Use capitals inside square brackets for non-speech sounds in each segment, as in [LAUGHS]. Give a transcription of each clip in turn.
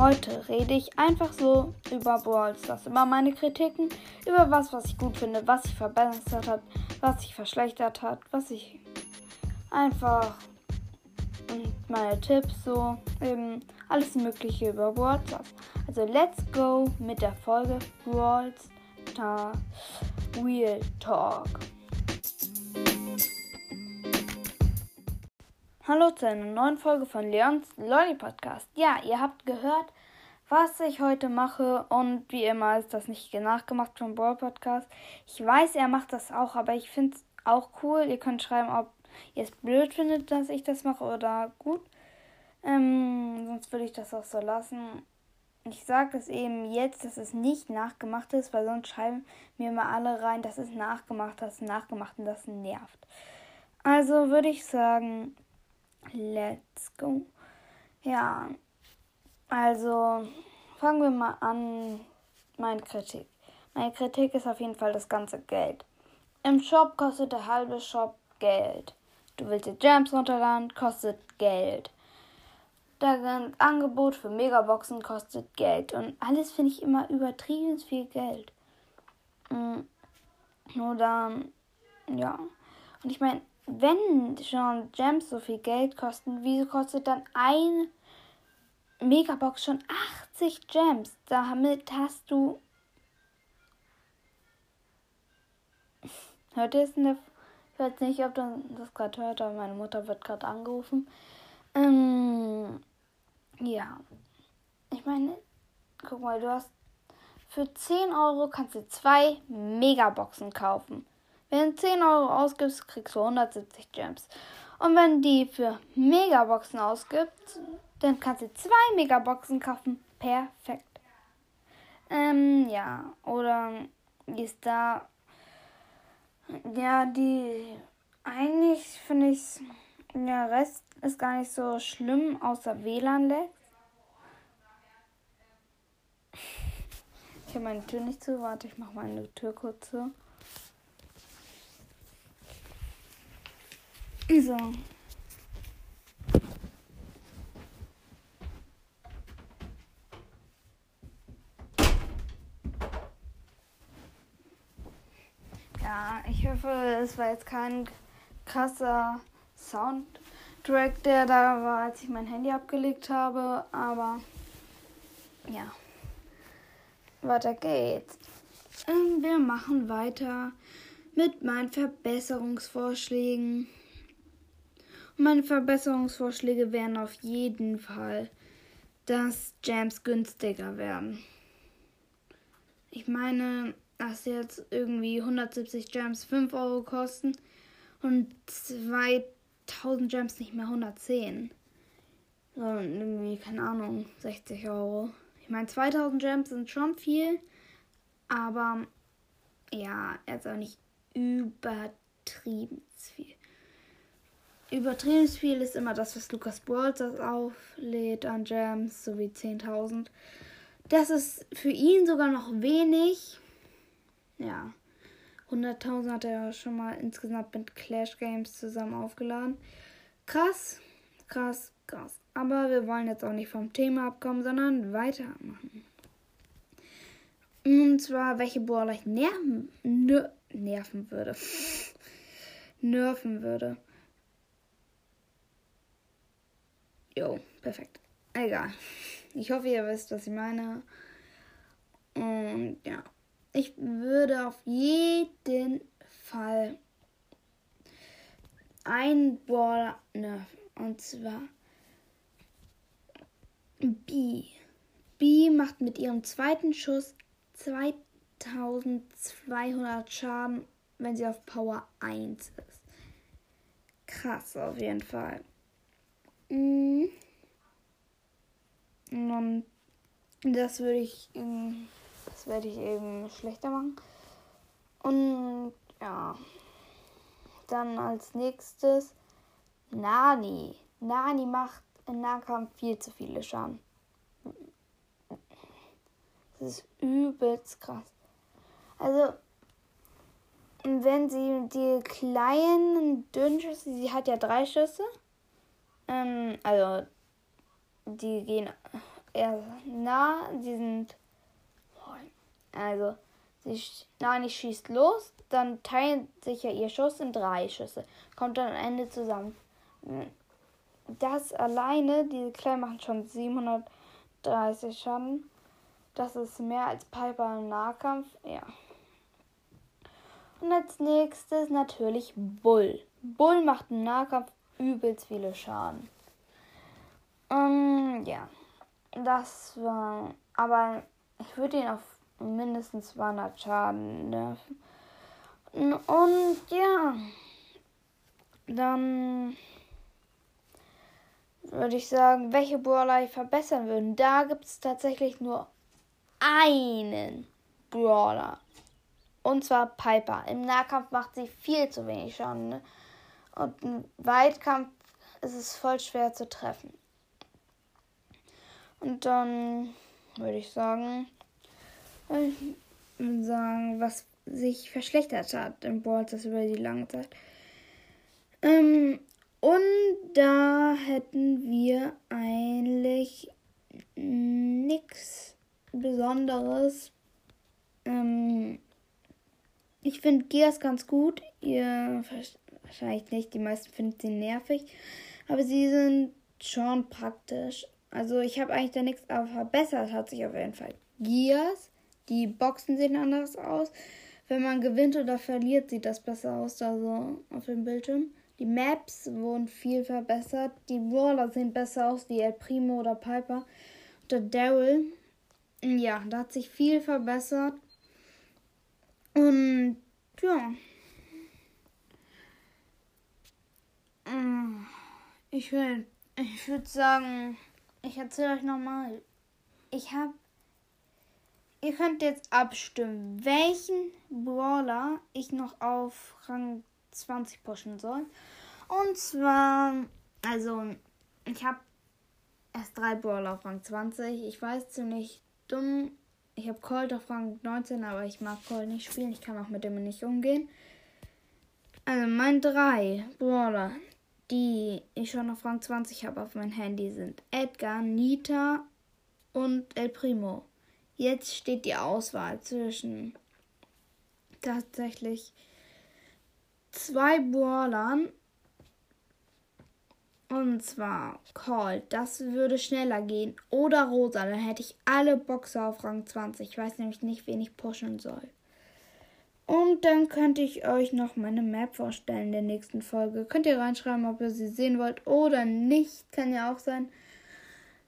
Heute rede ich einfach so über Brawl Stars, über meine Kritiken, über was, was ich gut finde, was sich verbessert hat, was sich verschlechtert hat, was ich einfach und meine Tipps so eben alles Mögliche über Brawl Stars. Also let's go mit der Folge Brawl Stars Real Talk. Hallo zu einer neuen Folge von Leons Lolly Podcast. Ja, ihr habt gehört, was ich heute mache und wie immer ist das nicht nachgemacht vom Brawl Podcast. Ich weiß, er macht das auch, aber ich finde es auch cool. Ihr könnt schreiben, ob ihr es blöd findet, dass ich das mache oder gut. Ähm, sonst würde ich das auch so lassen. Ich sage es eben jetzt, dass es nicht nachgemacht ist, weil sonst schreiben mir mal alle rein, dass es nachgemacht, das ist nachgemacht und das nervt. Also würde ich sagen, Let's go. Ja, also fangen wir mal an. Meine Kritik. Meine Kritik ist auf jeden Fall das ganze Geld. Im Shop kostet der halbe Shop Geld. Du willst die Gems runterladen, kostet Geld. Das Angebot für Megaboxen kostet Geld. Und alles finde ich immer übertrieben viel Geld. Mm, nur dann, ja. Und ich meine, wenn schon Gems so viel Geld kosten, wieso kostet dann ein Megabox schon 80 Gems? Damit hast du. [LAUGHS] Hört ihr es in der. Ich weiß nicht, ob du das gerade hört, aber meine Mutter wird gerade angerufen. Ähm, ja. Ich meine, guck mal, du hast. Für 10 Euro kannst du zwei Megaboxen kaufen. Wenn du 10 Euro ausgibst, kriegst du 170 Gems. Und wenn die für Megaboxen ausgibt, dann kannst du zwei Megaboxen kaufen. Perfekt. Ähm, ja. Oder ist da. Ja, die. Eigentlich finde ich. Der Rest ist gar nicht so schlimm, außer WLAN-Lag. Ich habe meine Tür nicht zu. Warte, ich mache meine Tür kurz zu. So. Ja, ich hoffe, es war jetzt kein krasser Soundtrack, der da war, als ich mein Handy abgelegt habe, aber ja. Weiter geht's. Ähm, wir machen weiter mit meinen Verbesserungsvorschlägen. Meine Verbesserungsvorschläge wären auf jeden Fall, dass Jams günstiger werden. Ich meine, dass jetzt irgendwie 170 Jams 5 Euro kosten und 2000 Jams nicht mehr 110. Sondern irgendwie, keine Ahnung, 60 Euro. Ich meine, 2000 Gems sind schon viel, aber ja, jetzt auch nicht übertrieben viel. Übertrieben viel ist immer das, was Lukas Brawlers auflädt an Gems, sowie 10.000. Das ist für ihn sogar noch wenig. Ja. 100.000 hat er schon mal insgesamt mit Clash Games zusammen aufgeladen. Krass, krass, krass. Aber wir wollen jetzt auch nicht vom Thema abkommen, sondern weitermachen. Und zwar, welche Brawler ich nerven, nerven würde. [LAUGHS] nerven würde. Jo, perfekt. Egal. Ich hoffe, ihr wisst, was ich meine. Und ja, ich würde auf jeden Fall ein Ball nerven. Und zwar B. B macht mit ihrem zweiten Schuss 2200 Schaden, wenn sie auf Power 1 ist. Krass auf jeden Fall. Mhm. Und das würde ich, das werde ich eben schlechter machen. Und ja, dann als nächstes Nani. Nani macht in Nahkampf viel zu viele Schaden. Das ist übelst krass. Also, wenn sie die kleinen, dünnen Schüsse, sie hat ja drei Schüsse, ähm, also die gehen eher nah. Sie sind. Also, sie, Nani schießt los, dann teilt sich ja ihr Schuss in drei Schüsse. Kommt dann am Ende zusammen. Das alleine, diese Kleinen machen schon 730 Schaden. Das ist mehr als Piper im Nahkampf. Ja. Und als nächstes natürlich Bull. Bull macht im Nahkampf übelst viele Schaden. Um, ja. Das war. Aber ich würde ihn auf mindestens 200 Schaden nerven. Und ja. Dann würde ich sagen, welche Brawler ich verbessern würde. Da gibt es tatsächlich nur einen Brawler. Und zwar Piper. Im Nahkampf macht sie viel zu wenig Schaden. Ne? Und im Weitkampf ist es voll schwer zu treffen. Und dann würde ich sagen, sagen, was sich verschlechtert hat im Ballstars über die lange Zeit. Ähm, und da hätten wir eigentlich nichts Besonderes. Ähm, ich finde Gears ganz gut. Ihr wahrscheinlich nicht, die meisten finden sie nervig. Aber sie sind schon praktisch. Also ich habe eigentlich da nichts, aber verbessert hat sich auf jeden Fall. Gears, die Boxen sehen anders aus. Wenn man gewinnt oder verliert, sieht das besser aus, da so auf dem Bildschirm. Die Maps wurden viel verbessert. Die Brawler sehen besser aus wie El Primo oder Piper. Oder Daryl. Ja, da hat sich viel verbessert. Und ja. Ich will, ich würde sagen, ich erzähle euch nochmal. Ich habe, ihr könnt jetzt abstimmen, welchen Brawler ich noch auf Rang 20 pushen soll. Und zwar, also, ich habe erst drei Brawler auf Rang 20. Ich weiß ziemlich dumm. Ich habe Colt auf Rang 19, aber ich mag Colt nicht spielen. Ich kann auch mit dem nicht umgehen. Also, mein drei Brawler, die ich schon auf Rang 20 habe auf mein Handy, sind Edgar, Nita und El Primo. Jetzt steht die Auswahl zwischen tatsächlich zwei Brawlern. Und zwar Colt. Das würde schneller gehen. Oder Rosa. Dann hätte ich alle Boxer auf Rang 20. Ich weiß nämlich nicht, wen ich pushen soll. Und dann könnte ich euch noch meine Map vorstellen in der nächsten Folge. Könnt ihr reinschreiben, ob ihr sie sehen wollt oder nicht. Kann ja auch sein.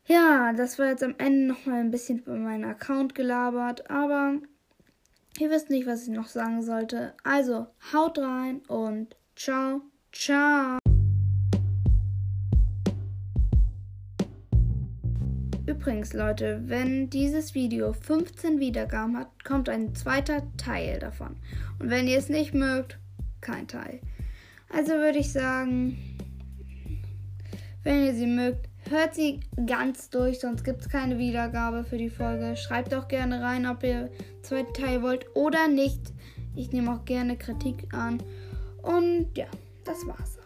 Ja, das war jetzt am Ende nochmal ein bisschen über meinen Account gelabert. Aber Ihr wisst nicht, was ich noch sagen sollte. Also, haut rein und ciao, ciao. Übrigens, Leute, wenn dieses Video 15 Wiedergaben hat, kommt ein zweiter Teil davon. Und wenn ihr es nicht mögt, kein Teil. Also würde ich sagen, wenn ihr sie mögt, Hört sie ganz durch, sonst gibt es keine Wiedergabe für die Folge. Schreibt auch gerne rein, ob ihr zweiten Teil wollt oder nicht. Ich nehme auch gerne Kritik an. Und ja, das war's.